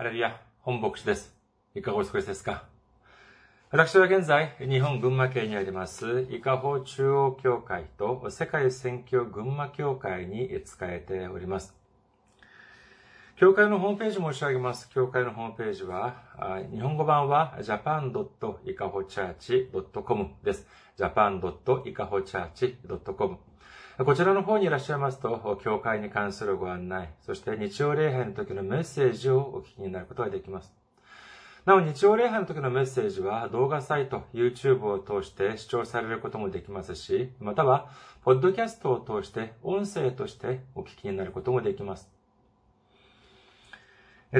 ハレルヤ、本牧師です。いかがお過ごしですか？私は現在、日本群馬県にあります、伊香保中央教会と世界選挙群馬教会に仕えております。教会のホームページ申し上げます。教会のホームページは、日本語版は japan.ikahochurch.com です。japan.ikahochurch.com こちらの方にいらっしゃいますと、教会に関するご案内、そして日曜礼拝の時のメッセージをお聞きになることができます。なお、日曜礼拝の時のメッセージは動画サイト、YouTube を通して視聴されることもできますし、または、ポッドキャストを通して音声としてお聞きになることもできます。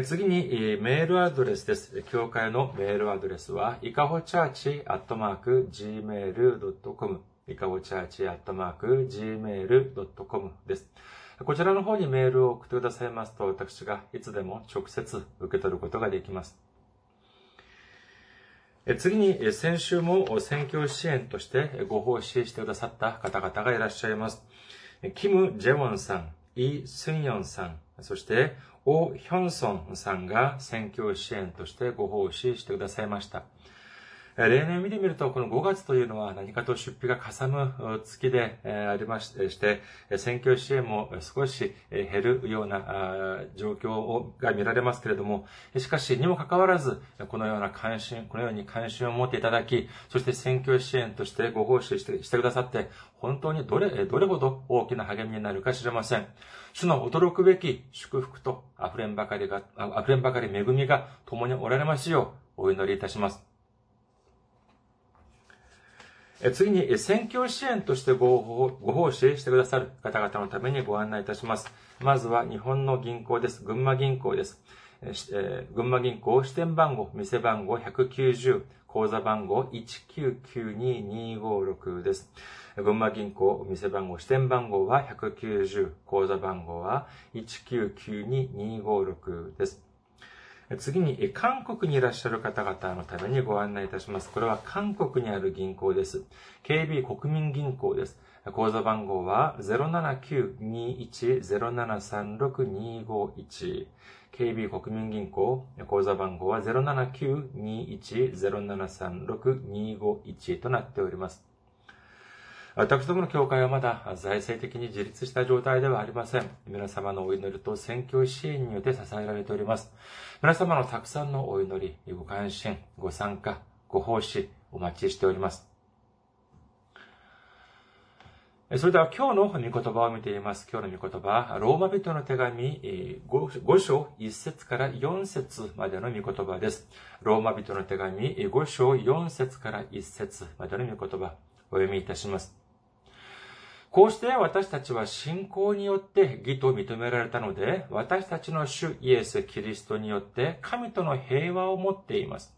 次に、メールアドレスです。教会のメールアドレスは、いかほチャーチアットマーク gmail.com かごチャーチアットマーク gmail.com です。こちらの方にメールを送ってくださいますと、私がいつでも直接受け取ることができます。次に、先週も選挙支援としてご奉仕してくださった方々がいらっしゃいます。キム・ジェウォンさん、イ・スンヨンさん、そして、オ・ヒョンソンさんが選挙支援としてご奉仕してくださいました。例年見てみると、この5月というのは何かと出費がかさむ月でありまして、選挙支援も少し減るような状況が見られますけれども、しかし、にもかかわらず、このような関心、このように関心を持っていただき、そして選挙支援としてご奉仕してしてくださって、本当にどれ、どれほど大きな励みになるか知れません。主の驚くべき祝福と溢れんばかりが、溢れんばかり恵みが共におられますようお祈りいたします。次に、選挙支援としてご奉仕してくださる方々のためにご案内いたします。まずは日本の銀行です。群馬銀行です。群馬銀行支店番号、店番号190、口座番号1992256です。群馬銀行、店番号、支店番号は190、口座番号は1992256です。次に、韓国にいらっしゃる方々のためにご案内いたします。これは韓国にある銀行です。KB 国民銀行です。口座番号は079-21-0736-251。KB 国民銀行、口座番号は079-21-0736-251となっております。私どもの教会はまだ財政的に自立した状態ではありません。皆様のお祈りと宣教支援によって支えられております。皆様のたくさんのお祈り、ご関心、ご参加、ご奉仕、お待ちしております。それでは今日の御言葉を見ています。今日の御言葉、ローマ人の手紙 5, 章1節から4節までの御言葉です。ローマ人の手紙5章4節から1節までの御言葉、お読みいたします。こうして私たちは信仰によって義と認められたので、私たちの主イエス・キリストによって神との平和を持っています。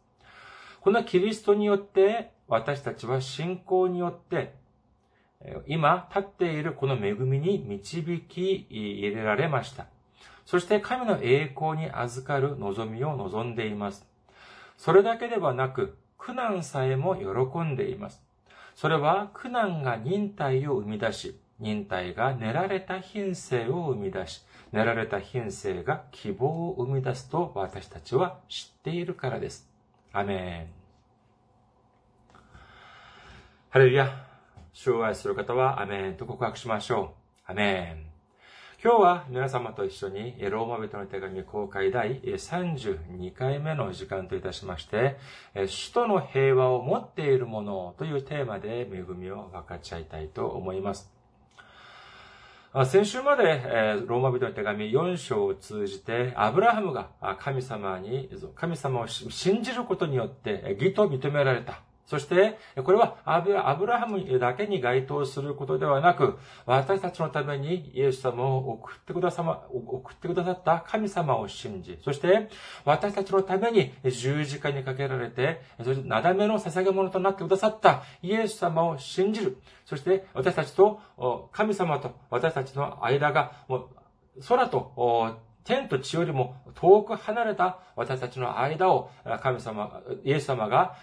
このキリストによって私たちは信仰によって今立っているこの恵みに導き入れられました。そして神の栄光に預かる望みを望んでいます。それだけではなく、苦難さえも喜んでいます。それは苦難が忍耐を生み出し、忍耐が練られた品性を生み出し、練られた品性が希望を生み出すと私たちは知っているからです。アメン。ハレルヤ。主を愛する方はアメンと告白しましょう。アメン。今日は皆様と一緒にローマ人の手紙公開第32回目の時間といたしまして、首都の平和を持っているものというテーマで恵みを分かち合いたいと思います。先週まで、ローマ人の手紙4章を通じて、アブラハムが神様に、神様を信じることによって義と認められた。そして、これはアブラハムだけに該当することではなく、私たちのためにイエス様を送ってくださ、送ってくださった神様を信じ、そして私たちのために十字架にかけられて、そしてなだめの捧げ物となってくださったイエス様を信じる。そして私たちと神様と私たちの間が、空と天と地よりも遠く離れた私たちの間を神様、イエス様が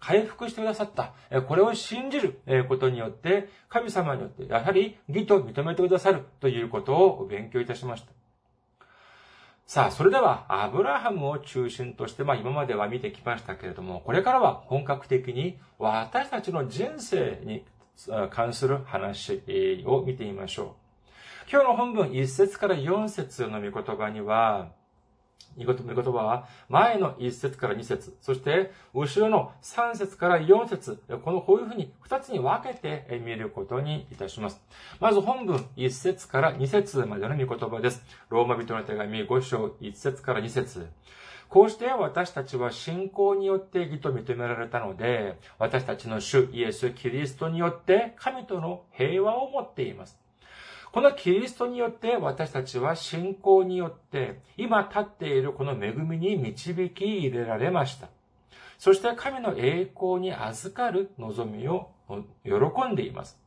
回復してくださった。これを信じることによって、神様によってやはり義と認めてくださるということを勉強いたしました。さあ、それでは、アブラハムを中心として、まあ今までは見てきましたけれども、これからは本格的に私たちの人生に関する話を見てみましょう。今日の本文1節から4節の御言葉には、御言葉は、前の1節から2節そして後ろの3節から4節このこういうふうに2つに分けて見ることにいたします。まず本文1節から2節までの御言葉です。ローマ人の手紙5章1節から2節こうして私たちは信仰によって義と認められたので、私たちの主イエス・キリストによって神との平和を持っています。このキリストによって私たちは信仰によって今立っているこの恵みに導き入れられました。そして神の栄光に預かる望みを喜んでいます。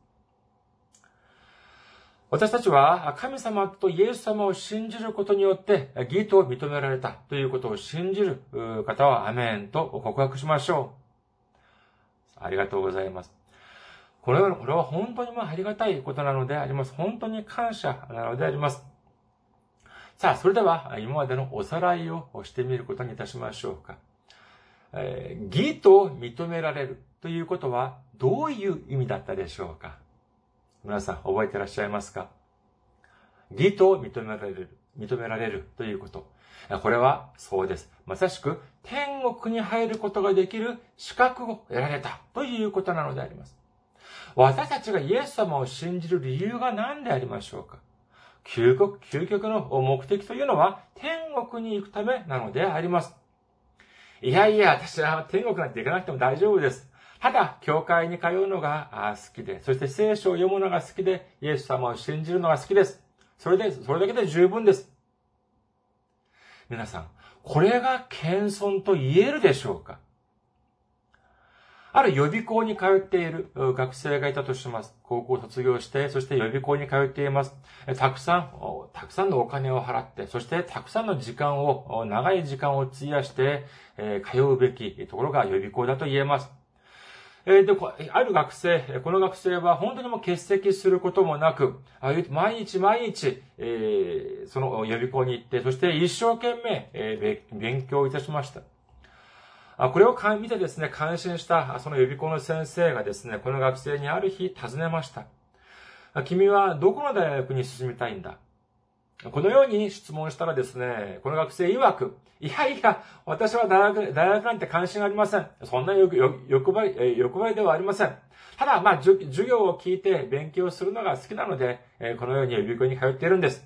私たちは神様とイエス様を信じることによって義と認められたということを信じる方はアメンと告白しましょう。ありがとうございます。これは、これは本当にもありがたいことなのであります。本当に感謝なのであります。さあ、それでは今までのおさらいをしてみることにいたしましょうか。えー、義と認められるということはどういう意味だったでしょうか皆さん覚えてらっしゃいますか？義と認められる、認められるということ。これはそうです。まさしく天国に入ることができる資格を得られたということなのであります。私たちがイエス様を信じる理由が何でありましょうか？究極、究極の目的というのは天国に行くためなのであります。いやいや、私は天国なんて行かなくても大丈夫です。ただ、教会に通うのが好きで、そして聖書を読むのが好きで、イエス様を信じるのが好きです。それで、それだけで十分です。皆さん、これが謙遜と言えるでしょうか？ある予備校に通っている学生がいたとします。高校を卒業して、そして予備校に通っています。たくさん、たくさんのお金を払って、そしてたくさんの時間を、長い時間を費やして、通うべきところが予備校だと言えます。で、ある学生、この学生は本当にもう欠席することもなく、毎日毎日、その予備校に行って、そして一生懸命、勉強いたしました。これを見てですね、感心したその予備校の先生がですね、この学生にある日尋ねました。君はどこの大学に進みたいんだ？このように質問したらですね、この学生曰く、いやいや、私は大学、大学なんて関心ありません。そんな欲張り、欲張りではありません。ただ、まあ、授業を聞いて勉強するのが好きなので、このように予備校に通っているんです。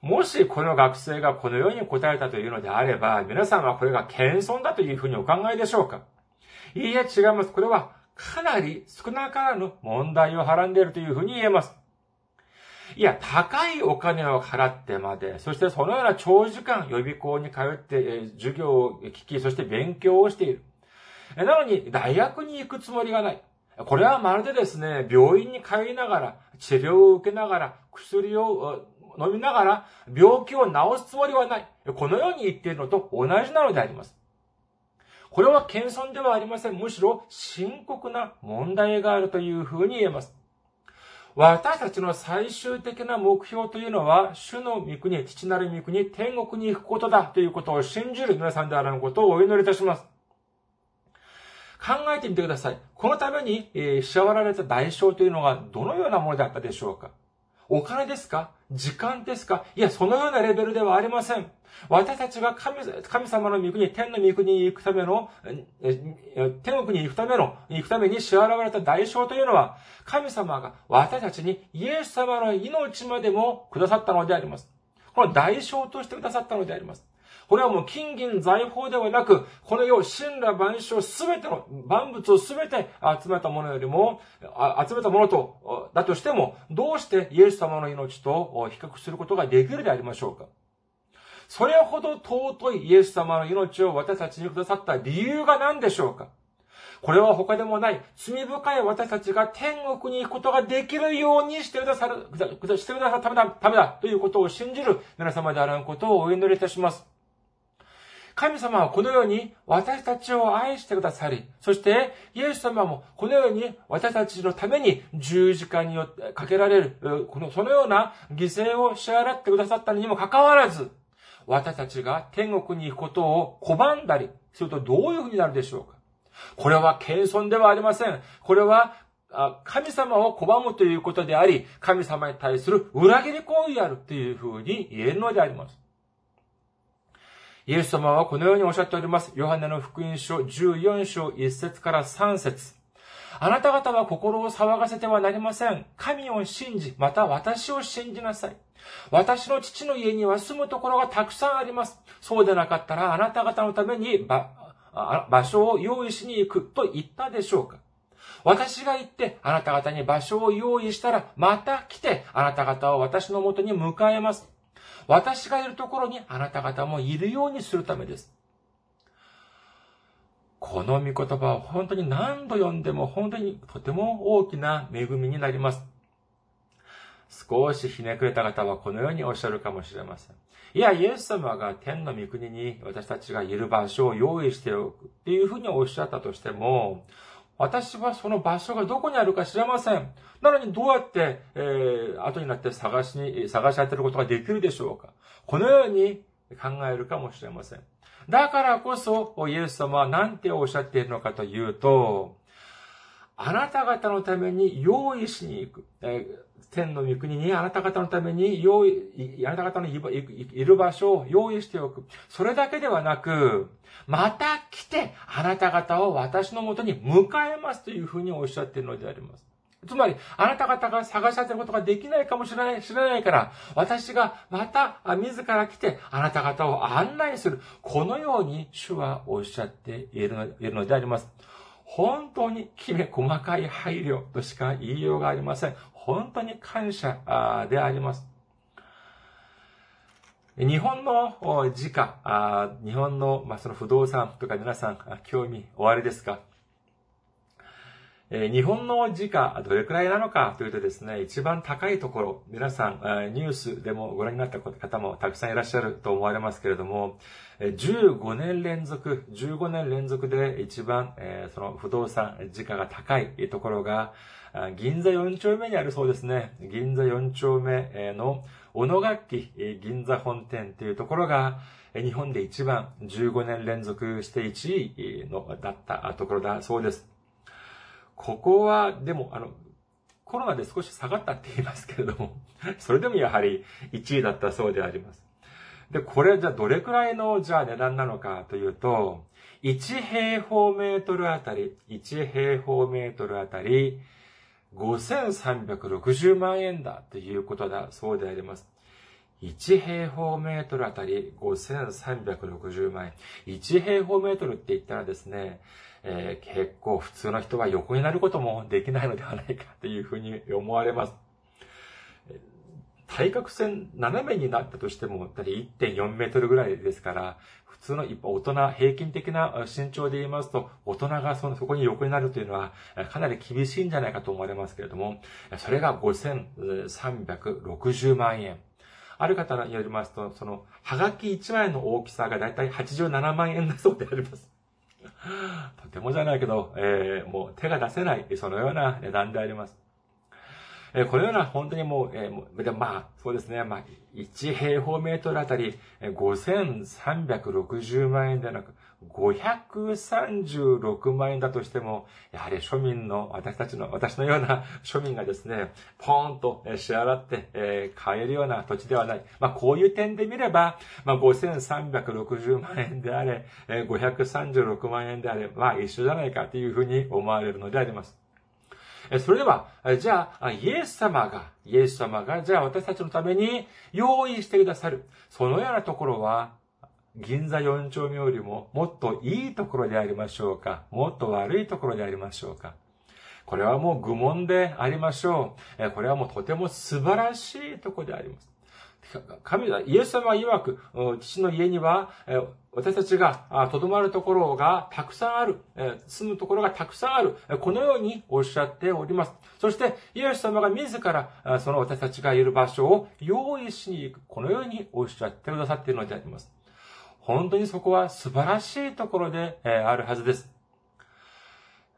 もしこの学生がこのように答えたというのであれば、皆さんはこれが謙遜だというふうにお考えでしょうか？いいえ、違います。これはかなり少なからぬ問題をはらんでいるというふうに言えます。いや、高いお金を払ってまで、そしてそのような長時間予備校に通って、え授業を聞き、そして勉強をしている。なのに、大学に行くつもりがない。これはまるでですね、病院に通いながら、治療を受けながら、薬を飲みながら病気を治すつもりはない。このように言っているのと同じなのであります。これは謙遜ではありません。むしろ深刻な問題があるというふうに言えます。私たちの最終的な目標というのは、主の御国、父なる御国、天国に行くことだということを信じる皆さんであることをお祈りいたします。考えてみてください。このために、えー、支払われた代償というのがどのようなものだったでしょうかお金ですか？時間ですか？いや、そのようなレベルではありません。私たちが神神様の御国、天の御国に行くための、天国に行くための、行くために支払われた代償というのは、神様が私たちにイエス様の命までもくださったのであります。この代償としてくださったのであります。これはもう金銀財宝ではなく、この世、神羅万象すべての、万物をすべて集めたものよりも、集めたものと、だとしても、どうしてイエス様の命と比較することができるでありましょうか？それほど尊いイエス様の命を私たちにくださった理由が何でしょうか？これは他でもない罪深い私たちが天国に行くことができるようにしてくださる、してくださるためだ、ためだということを信じる皆様であることをお祈りいたします。神様はこのように私たちを愛してくださり、そしてイエス様もこのように私たちのために十字架によってかけられる、この、そのような犠牲を支払ってくださったにもかかわらず、私たちが天国に行くことを拒んだりするとどういうふうになるでしょうかこれは謙遜ではありません。これは神様を拒むということであり、神様に対する裏切り行為であるというふうに言えるのであります。イエス様はこのようにおっしゃっております。ヨハネの福音書14章1節から3節あなた方は心を騒がせてはなりません。神を信じ、また私を信じなさい。私の父の家には住むところがたくさんあります。そうでなかったらあなた方のために場所を用意しに行くと言ったでしょうか私が行ってあなた方に場所を用意したらまた来てあなた方を私のもとに迎えます。私がいるところにあなた方もいるようにするためです。この御言葉は本当に何度読んでも本当にとても大きな恵みになります。少しひねくれた方はこのようにおっしゃるかもしれません。いや、イエス様が天の御国に私たちがいる場所を用意しておくっていうふうにおっしゃったとしても、私はその場所がどこにあるか知れません。なのにどうやって、えー、後になって探しに、探し当てることができるでしょうかこのように考えるかもしれません。だからこそ、イエス様は何ておっしゃっているのかというと、あなた方のために用意しに行く。え天の御国にあなた方のために用意、あなた方のいる場所を用意しておく。それだけではなく、また来て、あなた方を私のもとに迎えますというふうにおっしゃっているのであります。つまり、あなた方が探し当てることができないかもしれない、知らないから、私がまた自ら来て、あなた方を案内する。このように主はおっしゃっているのであります。本当にきめ細かい配慮としか言いようがありません。本当に感謝であります。日本の時価、日本の、まあ、その不動産とか皆さん興味おありですか？日本の時価どれくらいなのか？というとですね、一番高いところ、皆さんニュースでもご覧になった方もたくさんいらっしゃると思われますけれども、15年連続、15年連続で一番その不動産時価が高いところが、銀座4丁目にあるそうですね。銀座4丁目の小野楽器銀座本店というところが、日本で一番15年連続して1位のだったところだそうです。ここは、でも、あの、コロナで少し下がったって言いますけれども、それでもやはり1位だったそうであります。で、これじゃどれくらいのじゃあ値段なのかというと、1平方メートルあたり、1平方メートルあたり、5360万円だということだそうであります。1平方メートルあたり5360万円。1平方メートルって言ったらですね、えー、結構普通の人は横になることもできないのではないかというふうに思われます。対角線斜めになったとしても、1.4メートルぐらいですから、普通の一般、大人、平均的な身長で言いますと、大人がその、そこに横になるというのは、かなり厳しいんじゃないかと思われますけれども、それが5360万円。ある方によりますと、その、はがき1枚の大きさがだいたい87万円だそうであります。とてもじゃないけど、えー、もう手が出せない、そのような値段であります。えこのような本当にもう、えー、でまあ、そうですね、まあ、1平方メートルあたり5360万円ではなく、536万円だとしても、やはり庶民の、私たちの、私のような庶民がですね、ポーンと支払って、えー、買えるような土地ではない。まあ、こういう点で見れば、まあ、5360万円であれ、えー、536万円であれ、まあ、一緒じゃないかというふうに思われるのであります。それでは、じゃあ、イエス様が、イエス様が、じゃあ私たちのために用意してくださる。そのようなところは、銀座4丁目よりももっといいところでありましょうかもっと悪いところでありましょうかこれはもう愚問でありましょう。これはもうとても素晴らしいところであります。神はイエス様曰く、父の家には、私たちがとどまるところがたくさんある、住むところがたくさんある、このようにおっしゃっております。そして、イエス様が自ら、その私たちがいる場所を用意しに行く、このようにおっしゃってくださっているのであります。本当にそこは素晴らしいところで、あるはずです。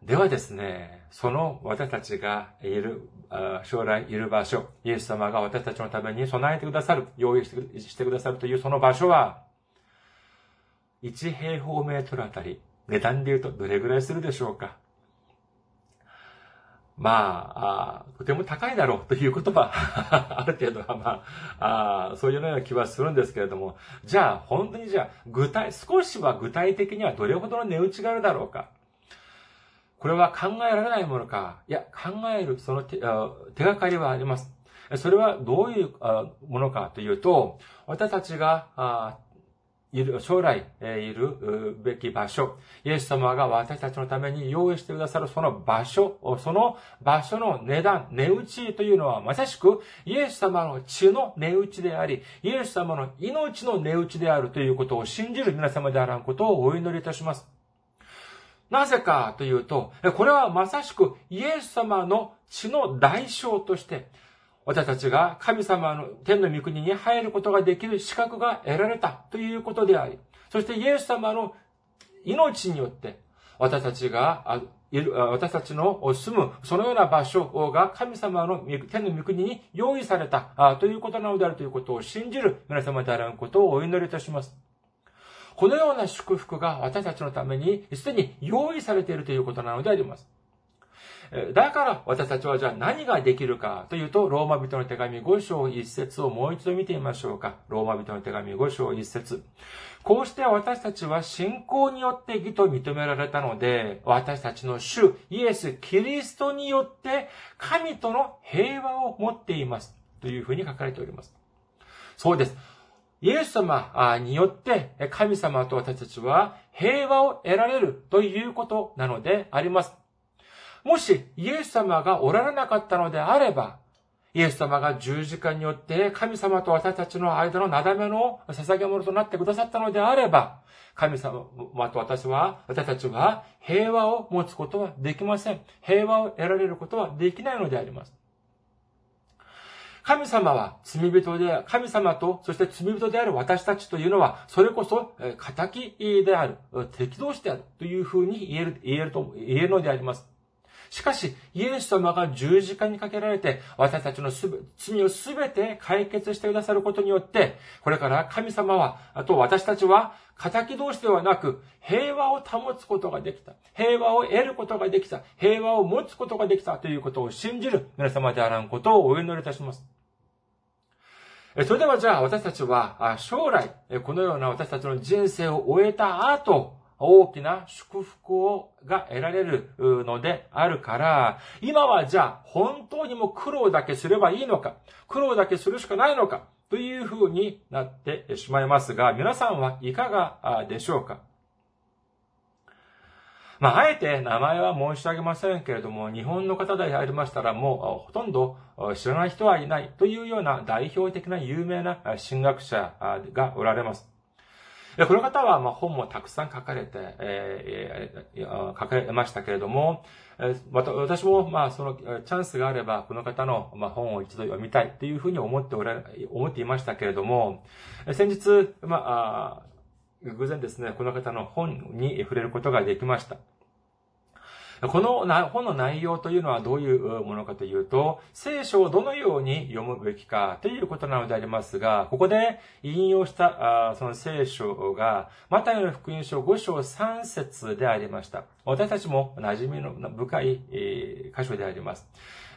ではですね、その私たちがいる、将来いる場所、イエス様が私たちのために備えてくださる、用意してくださるというその場所は、1平方メートルあたり、値段で言うとどれぐらいするでしょうか？まあ、あとても高いだろうということは ある程度はまああ、そういうような気はするんですけれども、じゃあ、本当にじゃあ、具体、少しは具体的にはどれほどの値打ちがあるだろうか？これは考えられないものか。いや、考える、その手手がかりはあります。それはどういうものかというと、私たちがいる、将来、えいるべき場所、イエス様が私たちのために用意してくださるその場所、その場所の値段、値打ちというのはまさしくイエス様の血の値打ちであり、イエス様の命の値打ちであるということを信じる皆様であらんことをお祈りいたします。なぜかというと、これはまさしくイエス様の血の代償として、私たちが神様の天の御国に入ることができる資格が得られたということであり、そしてイエス様の命によって、私たちが、私たちの住む、そのような場所が神様の天の御国に用意されたということなのであるということを信じる皆様であることをお祈りいたします。このような祝福が私たちのためにすでに用意されているということなのであります。だから私たちはじゃあ何ができるかというと、ローマ人の手紙5章1節をもう一度見てみましょうか。ローマ人の手紙5章1節こうして私たちは信仰によって義と認められたので、私たちの主イエス・キリストによって神との平和を持っています。というふうに書かれております。そうです。イエス様によって神様と私たちは平和を得られるということなのであります。もしイエス様がおられなかったのであれば、イエス様が十字架によって神様と私たちの間のなだめの捧げ物となってくださったのであれば、神様と私は、私たちは平和を持つことはできません。平和を得られることはできないのであります。神様は罪人で、神様と、そして罪人である私たちというのは、それこそ、仇である、敵同士であるというふうに言える、言えると、言えるのであります。しかし、イエス様が十字架にかけられて、私たちの罪をすべて解決してくださることによって、これから神様は、あと私たちは、仇同士ではなく、平和を保つことができた。平和を得ることができた。平和を持つことができたということを信じる皆様であらんことをお祈りいたします。それではじゃあ私たちは将来、このような私たちの人生を終えた後、大きな祝福をが得られるのであるから、今はじゃあ本当にも苦労だけすればいいのか、苦労だけするしかないのか、というふうになってしまいますが、皆さんはいかがでしょうか？まあ、あえて名前は申し上げませんけれども、日本の方でありましたらもうほとんど知らない人はいないというような代表的な有名な神学者がおられます。この方は、ま本もたくさん書かれて、えー、書かれましたけれども、また私も、まあ、そのチャンスがあれば、この方の、ま本を一度読みたいというふうに思っておられ、思っていましたけれども、先日、まあ、偶然ですね、この方の本に触れることができました。この本の内容というのはどういうものかというと、聖書をどのように読むべきかということなのでありますが、ここで引用したその聖書が、マタイの福音書5章3節でありました。私たちも馴染みの深い箇所であります。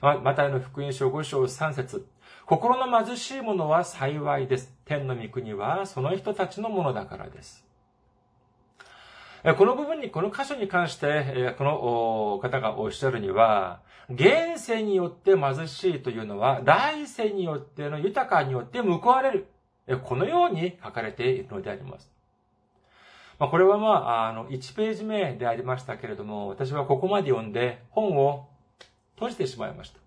マタイの福音書5章3節心の貧しい者は幸いです。天の御国はその人たちのものだからです。この部分に、この箇所に関して、この方がおっしゃるには、現世によって貧しいというのは、来世によっての豊かによって報われる。このように書かれているのであります。まあ、これはまあ、あの、1ページ目でありましたけれども、私はここまで読んで本を閉じてしまいました。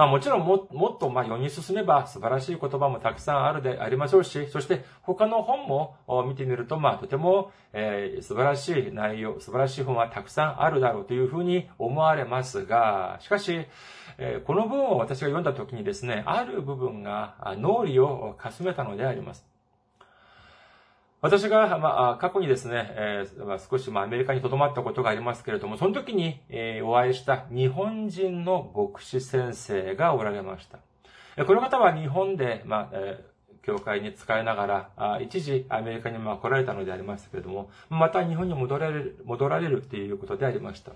まあもちろんももっとまあ世に進めば素晴らしい言葉もたくさんあるでありましょうし、そして他の本も見てみるとまあとても、えー、素晴らしい内容、素晴らしい本はたくさんあるだろうというふうに思われますが、しかし、えー、この文を私が読んだ時にですね、ある部分が脳裏をかすめたのであります。私が、まあ、過去にですね、えーまあ、少し、まあ、アメリカに留まったことがありますけれども、その時に、えー、お会いした日本人の牧師先生がおられました。この方は日本で、まあ、えー、教会に使いながら、あ一時アメリカにまあ来られたのでありましたけれども、また日本に戻られる、戻られるっていうことでありました。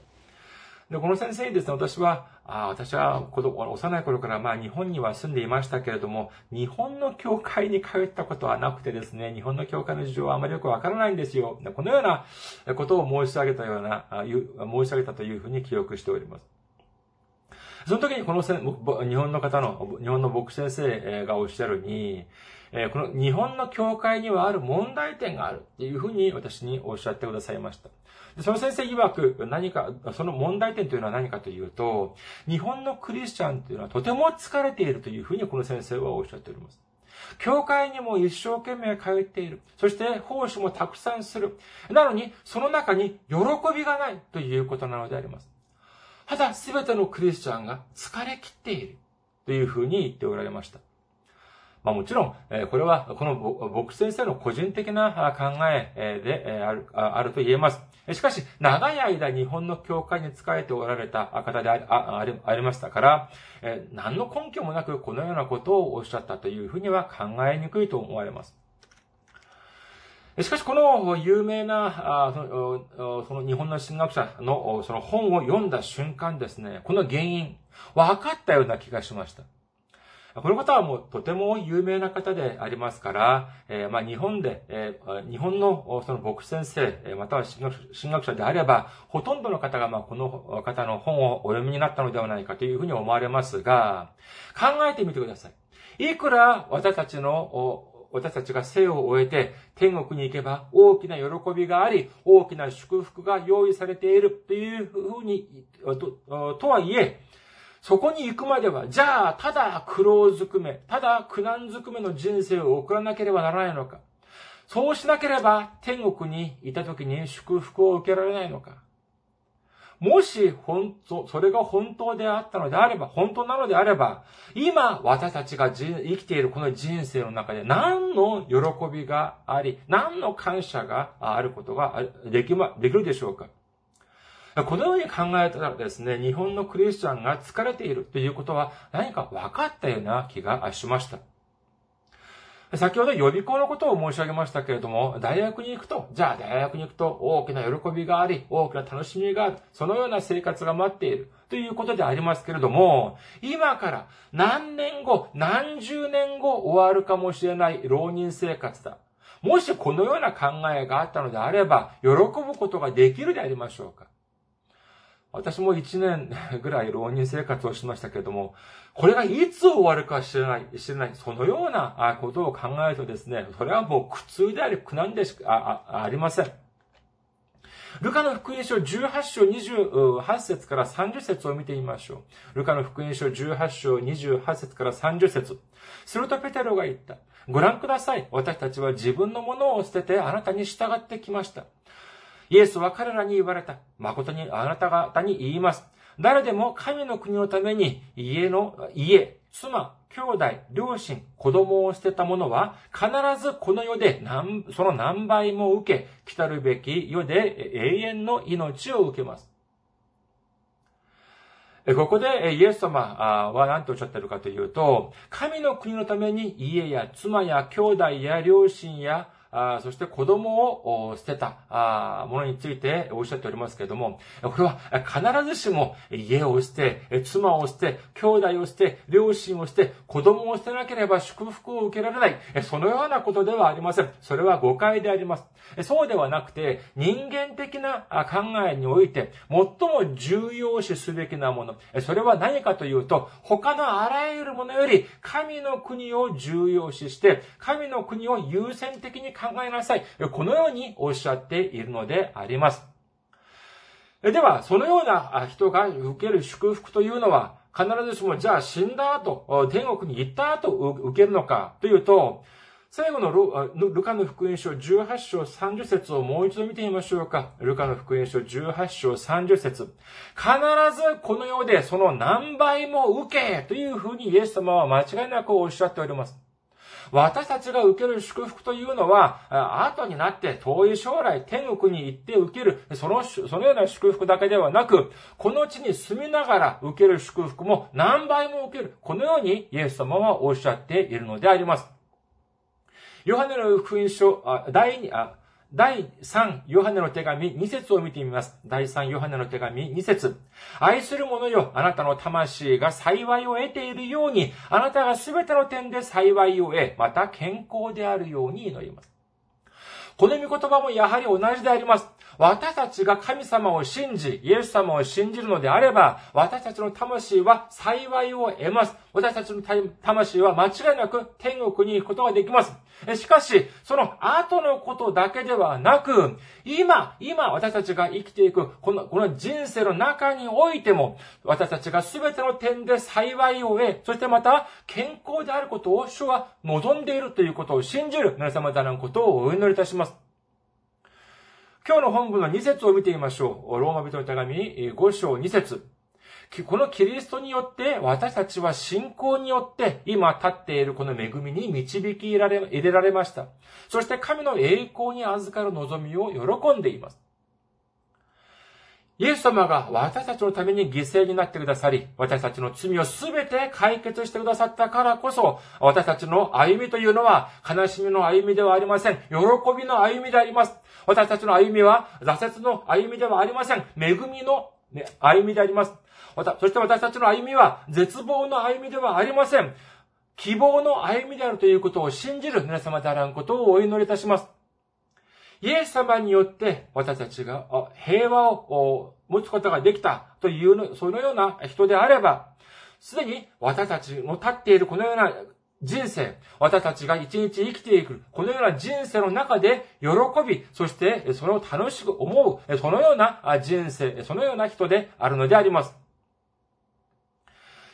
で、この先生にですね、私は、あ私は子供、幼い頃からまあ日本には住んでいましたけれども、日本の教会に通ったことはなくてですね、日本の教会の事情はあまりよくわからないんですよ。このようなことを申し上げたような、申し上げたというふうに記憶しております。その時にこの日本の方の、日本の牧師先生がおっしゃるに、この日本の教会にはある問題点があるっていうふうに私におっしゃってくださいました。その先生曰く何か、その問題点というのは何かというと、日本のクリスチャンというのはとても疲れているというふうにこの先生はおっしゃっております。教会にも一生懸命通っている。そして奉仕もたくさんする。なのに、その中に喜びがないということなのであります。ただ、すべてのクリスチャンが疲れ切っているというふうに言っておられました。まあもちろん、これは、この僕先生の個人的な考えであるあると言えます。しかし、長い間日本の教会に仕えておられた方でありありましたから、何の根拠もなくこのようなことをおっしゃったというふうには考えにくいと思われます。しかし、この有名な、その日本の神学者のその本を読んだ瞬間ですね、この原因、分かったような気がしました。この方はもうとても有名な方でありますから、えー、まあ日本で、えー、日本のその牧師先生、または神学者であれば、ほとんどの方がまあこの方の本をお読みになったのではないかというふうに思われますが、考えてみてください。いくら私たちの私たちが生を終えて天国に行けば大きな喜びがあり、大きな祝福が用意されているというふうに、ととはいえ、そこに行くまでは、じゃあ、ただ苦労ずくめ、ただ苦難ずくめの人生を送らなければならないのか。そうしなければ天国にいた時に祝福を受けられないのか。もし本当、それが本当であったのであれば、本当なのであれば、今私たちが生きているこの人生の中で何の喜びがあり、何の感謝があることができま、できるでしょうか？このように考えたらですね、日本のクリスチャンが疲れているということは何か分かったような気がしました。先ほど予備校のことを申し上げましたけれども、大学に行くと、じゃあ大学に行くと大きな喜びがあり、大きな楽しみがある、そのような生活が待っているということでありますけれども、今から何年後、何十年後終わるかもしれない浪人生活だ。もしこのような考えがあったのであれば、喜ぶことができるでありましょうか。私も1年 ぐらい浪人生活をしましたけれども、これがいつ終わるか知らない、知らない、そのようなことを考えるとですね、それはもう苦痛であり苦難でしかありません。ルカの福音書18章28節から30節を見てみましょう。ルカの福音書18章28節から30節するとペテロが言った。ご覧ください。私たちは自分のものを捨ててあなたに従ってきました。イエスは彼らに言われた。誠にあなた方に言います。誰でも神の国のために家の、家、妻、兄弟、両親、子供を捨てた者は、必ずこの世で何、その何倍も受け、来たるべき世で永遠の命を受けます。ここでイエス様は何とおっしゃってるかというと、神の国のために家や妻や兄弟や両親やあそして子供を捨てたあものについておっしゃっておりますけれども、これは必ずしも家を捨て、妻を捨て、兄弟を捨て、両親を捨て、子供を捨てなければ祝福を受けられない。そのようなことではありません。それは誤解であります。そうではなくて、人間的な考えにおいて、最も重要視すべきなもの。それは何かというと、他のあらゆるものより、神の国を重要視して、神の国を優先的に考考えなさい。このようにおっしゃっているのであります。では、そのような人が受ける祝福というのは、必ずしも、じゃあ死んだ後、天国に行った後受けるのかというと、最後のルカの福音書18章30節をもう一度見てみましょうか。ルカの福音書18章30節必ずこの世でその何倍も受けというふうにイエス様は間違いなくおっしゃっております。私たちが受ける祝福というのは、後になって遠い将来天国に行って受ける、その、そのような祝福だけではなく、この地に住みながら受ける祝福も何倍も受ける。このようにイエス様はおっしゃっているのであります。ヨハネの福音書、第2、第3ヨハネの手紙2節を見てみます。第3ヨハネの手紙2節愛する者よ、あなたの魂が幸いを得ているように、あなたが全ての点で幸いを得、また健康であるように祈ります。この御言葉もやはり同じであります。私たちが神様を信じ、イエス様を信じるのであれば、私たちの魂は幸いを得ます。私たちの魂は間違いなく天国に行くことができます。しかし、その後のことだけではなく、今、今私たちが生きていく、この、この人生の中においても、私たちが全ての点で幸いを得、そしてまた健康であることを主は望んでいるということを信じる皆様だなことをお祈りいたします。今日の本文の2節を見てみましょう。ローマ人の手紙5章2節このキリストによって私たちは信仰によって今立っているこの恵みに導き入れ入れられました。そして神の栄光に預かる望みを喜んでいます。イエス様が私たちのために犠牲になってくださり、私たちの罪をすべて解決してくださったからこそ、私たちの歩みというのは悲しみの歩みではありません。喜びの歩みであります。私たちの歩みは挫折の歩みではありません。恵みのね歩みであります。そして私たちの歩みは絶望の歩みではありません。希望の歩みであるということを信じる皆様であらんことをお祈りいたします。イエス様によって私たちが平和を持つことができたというの、そのような人であれば、すでに私たちの立っているこのような人生、私たちが一日生きていく、このような人生の中で喜び、そしてそれを楽しく思う、そのような人生、そのような人であるのであります。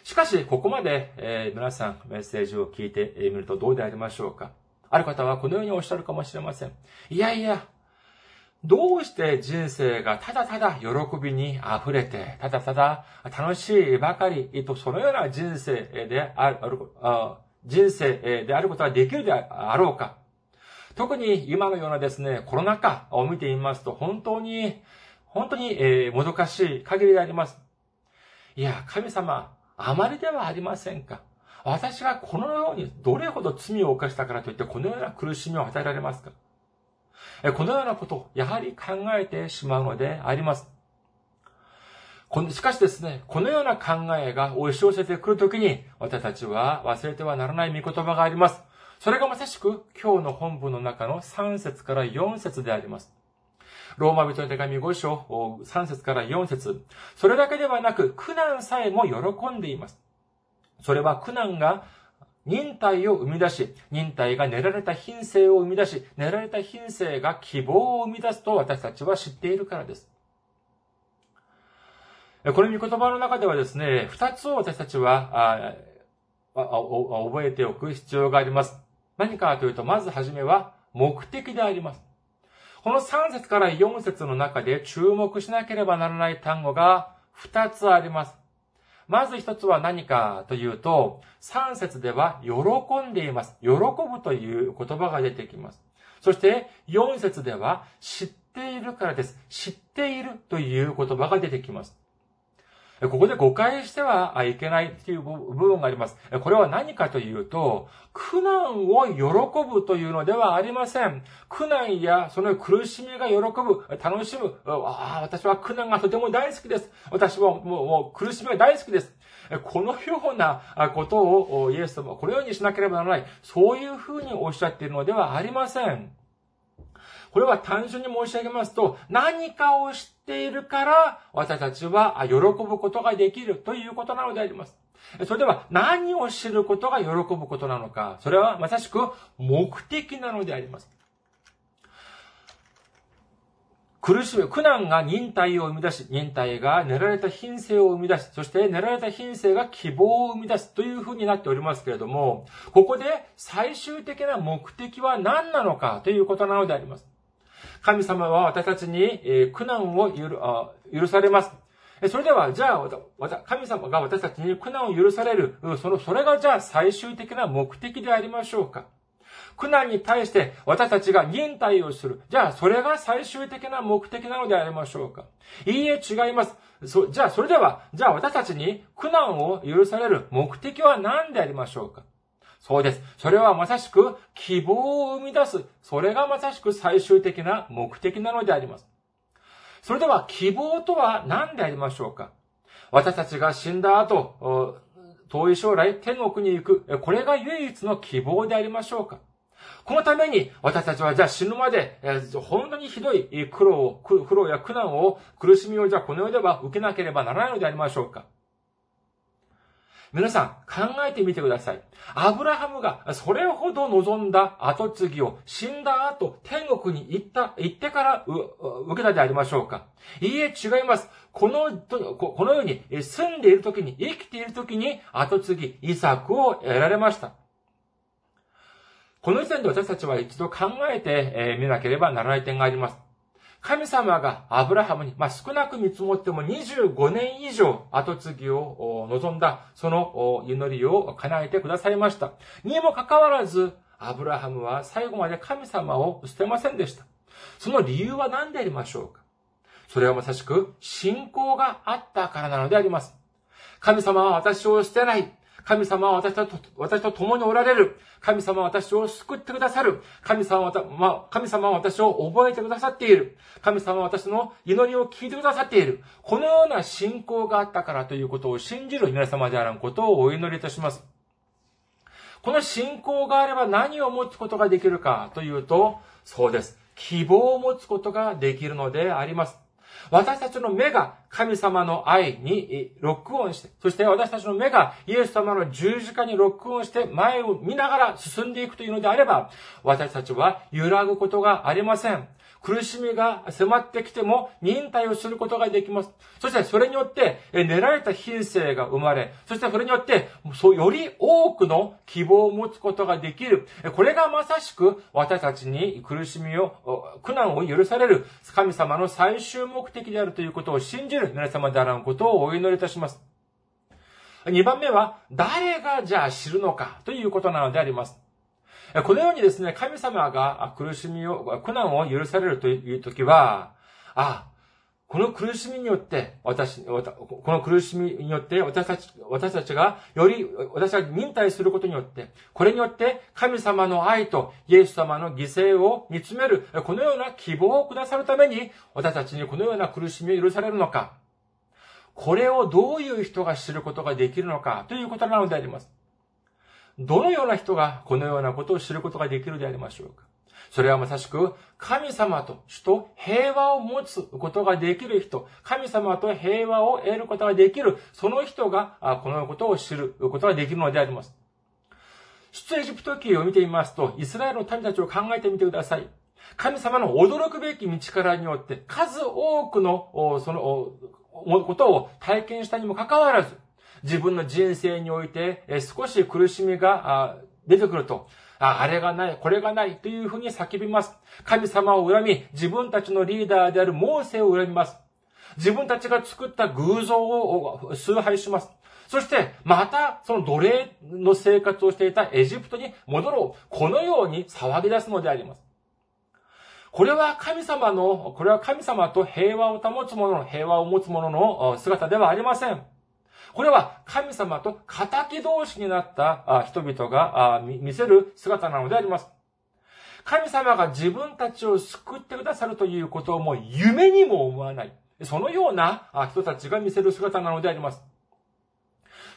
しかし、ここまで、え、皆さんメッセージを聞いてみるとどうでありましょうかある方はこのようにおっしゃるかもしれません。いやいや、どうして人生がただただ喜びに溢れて、ただただ楽しいばかりと、そのような人生である、あ人生であることができるであろうか。特に今のようなですね、コロナ禍を見てみますと、本当に、本当に、えー、もどかしい限りであります。いや、神様、あまりではありませんか。私がこのようにどれほど罪を犯したからといってこのような苦しみを与えられますかこのようなことをやはり考えてしまうのであります。しかしですね、このような考えが押し寄せてくるときに、私たちは忘れてはならない御言葉があります。それがまさしく今日の本文の中の3節から4節であります。ローマ人の手紙5章3節から4節それだけではなく、苦難さえも喜んでいます。それは苦難が忍耐を生み出し、忍耐が練られた品性を生み出し、練られた品性が希望を生み出すと私たちは知っているからです。この御言葉の中ではですね、二つを私たちは覚えておく必要があります。何かというと、まずはじめは目的であります。この3節から4節の中で注目しなければならない単語が2つあります。まず一つは何かというと、3節では喜んでいます。喜ぶという言葉が出てきます。そして4節では知っているからです。知っているという言葉が出てきます。ここで誤解してはいけないという部分があります。これは何かというと、苦難を喜ぶというのではありません。苦難やその苦しみが喜ぶ、楽しむ。ああ、私は苦難がとても大好きです。私はもうもう苦しみが大好きです。このようなことをイエス様はこのようにしなければならない。そういうふうにおっしゃっているのではありません。これは単純に申し上げますと、何かを知ているから、私たちは喜ぶことができるということなのであります。それでは何を知ることが喜ぶことなのか。それはまさしく目的なのであります。苦しみ、苦難が忍耐を生み出し、忍耐が練られた品性を生み出し、そして練られた品性が希望を生み出すというふうになっておりますけれども、ここで最終的な目的は何なのかということなのであります。神様は私たちに苦難を許されます。それでは、じゃあ、神様が私たちに苦難を許される、その、それがじゃあ最終的な目的でありましょうか苦難に対して私たちが忍耐をする。じゃあ、それが最終的な目的なのでありましょうかいいえ、違います。そ、じゃあ、それでは、じゃあ私たちに苦難を許される目的は何でありましょうかそうです。それはまさしく希望を生み出す。それがまさしく最終的な目的なのであります。それでは希望とは何でありましょうか？私たちが死んだ後、遠い将来天国に行く。これが唯一の希望でありましょうか？このために私たちはじゃあ死ぬまでえ、本当にひどい苦労を、苦労や苦難を、苦しみをじゃあこの世では受けなければならないのでありましょうか？皆さん、考えてみてください。アブラハムがそれほど望んだ後継ぎを死んだ後、天国に行った、行ってから受けたでありましょうかいいえ、違います。この、この世に住んでいる時に、生きている時に後継ぎ、イサクを得られました。この時点で私たちは一度考えてみなければならない点があります。神様がアブラハムに、まあ、少なく見積もっても25年以上後継ぎを望んだ、その祈りを叶えてくださいました。にもかかわらず、アブラハムは最後まで神様を捨てませんでした。その理由は何でありましょうか？それはまさしく信仰があったからなのであります。神様は私を捨てない。神様は私と私と共におられる。神様は私を救ってくださる。神様は、神様は私を覚えてくださっている。神様は私の祈りを聞いてくださっている。このような信仰があったからということを信じる皆様であることをお祈りいたします。この信仰があれば何を持つことができるかというと、そうです。希望を持つことができるのであります。私たちの目が神様の愛にロックオンして、そして私たちの目がイエス様の十字架にロックオンして前を見ながら進んでいくというのであれば、私たちは揺らぐことがありません。苦しみが迫ってきても忍耐をすることができます。そしてそれによって練られた品性が生まれ、そしてそれによってそうより多くの希望を持つことができる。これがまさしく私たちに苦しみを、苦難を許される神様の最終目的であるということを信じる皆様であらんことをお祈りいたします。二番目は、誰がじゃあ知るのかということなのであります。このようにですね、神様が苦しみを、苦難を許されるというときは、あ、この苦しみによって、私、この苦しみによって私たち、私たちがより、私たちが忍耐することによって、これによって神様の愛とイエス様の犠牲を見つめる、このような希望をくださるために、私たちにこのような苦しみを許されるのか、これをどういう人が知ることができるのかということなのであります。どのような人がこのようなことを知ることができるでありましょうか？それはまさしく、神様と主と平和を持つことができる人、神様と平和を得ることができる、その人が、このようなことを知ることができるのであります。出エジプト記を見てみますと、イスラエルの民たちを考えてみてください。神様の驚くべき道からによって、数多くの、その、ことを体験したにもかかわらず、自分の人生において少し苦しみが出てくると、あれがない、これがないというふうに叫びます。神様を恨み、自分たちのリーダーであるモーセを恨みます。自分たちが作った偶像を崇拝します。そして、また、その奴隷の生活をしていたエジプトに戻ろう。このように騒ぎ出すのであります。これは神様の、これは神様と平和を保つ者の、平和を持つ者の姿ではありません。これは神様と仇同士になった人々が見せる姿なのであります。神様が自分たちを救ってくださるということをもう夢にも思わない。そのような人たちが見せる姿なのであります。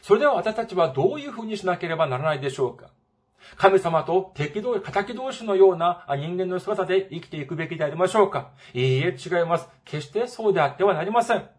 それでは私たちはどういうふうにしなければならないでしょうか神様と敵同士、仇同士のような人間の姿で生きていくべきでありましょうかいいえ、違います。決してそうであってはなりません。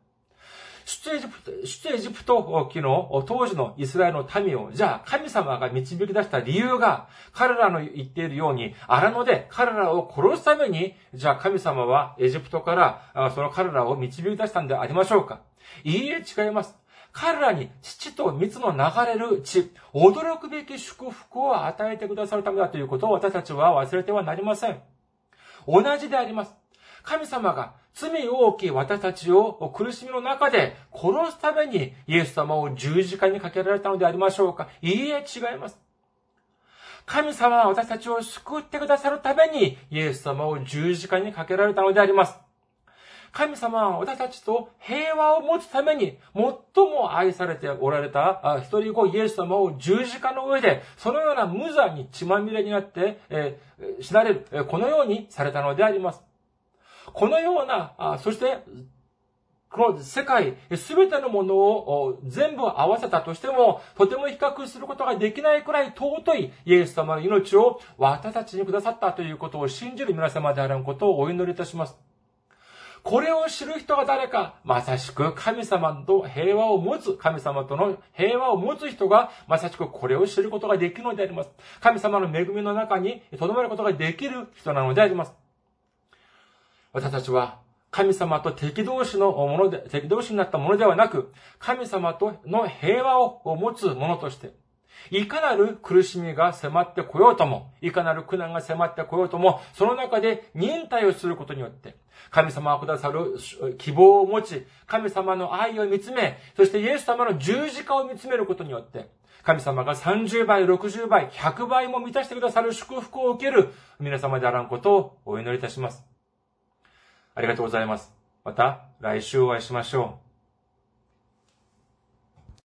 出エジプト、出エジプト記の当時のイスラエルの民を、じゃあ神様が導き出した理由が、彼らの言っているように、荒野で彼らを殺すために、じゃあ神様はエジプトからその彼らを導き出したんでありましょうかいいえ、違います。彼らに父と蜜の流れる血、驚くべき祝福を与えてくださるためだということを私たちは忘れてはなりません。同じであります。神様が罪大き私たちを苦しみの中で殺すためにイエス様を十字架にかけられたのでありましょうかいいえ、違います。神様は私たちを救ってくださるために、イエス様を十字架にかけられたのであります。神様は私たちと平和を持つために最も愛されておられた一人子イエス様を十字架の上で、そのような無残に血まみれになって、えー、死なれる、このようにされたのであります。このような、そして、この世界、すべてのものを全部合わせたとしても、とても比較することができないくらい尊いイエス様の命を私たちにくださったということを信じる皆様であることをお祈りいたします。これを知る人が誰か、まさしく神様と平和を持つ、神様との平和を持つ人が、まさしくこれを知ることができるのであります。神様の恵みの中に留まることができる人なのであります。私たちは神様と敵同士のもので、敵同士になったものではなく、神様との平和を持つものとして、いかなる苦しみが迫ってこようとも、いかなる苦難が迫ってこようとも、その中で忍耐をすることによって、神様がくださる希望を持ち、神様の愛を見つめ、そしてイエス様の十字架を見つめることによって、神様が30倍、60倍、100倍も満たしてくださる祝福を受ける皆様であらんことをお祈りいたします。ありがとうございます。また来週お会いしましょう。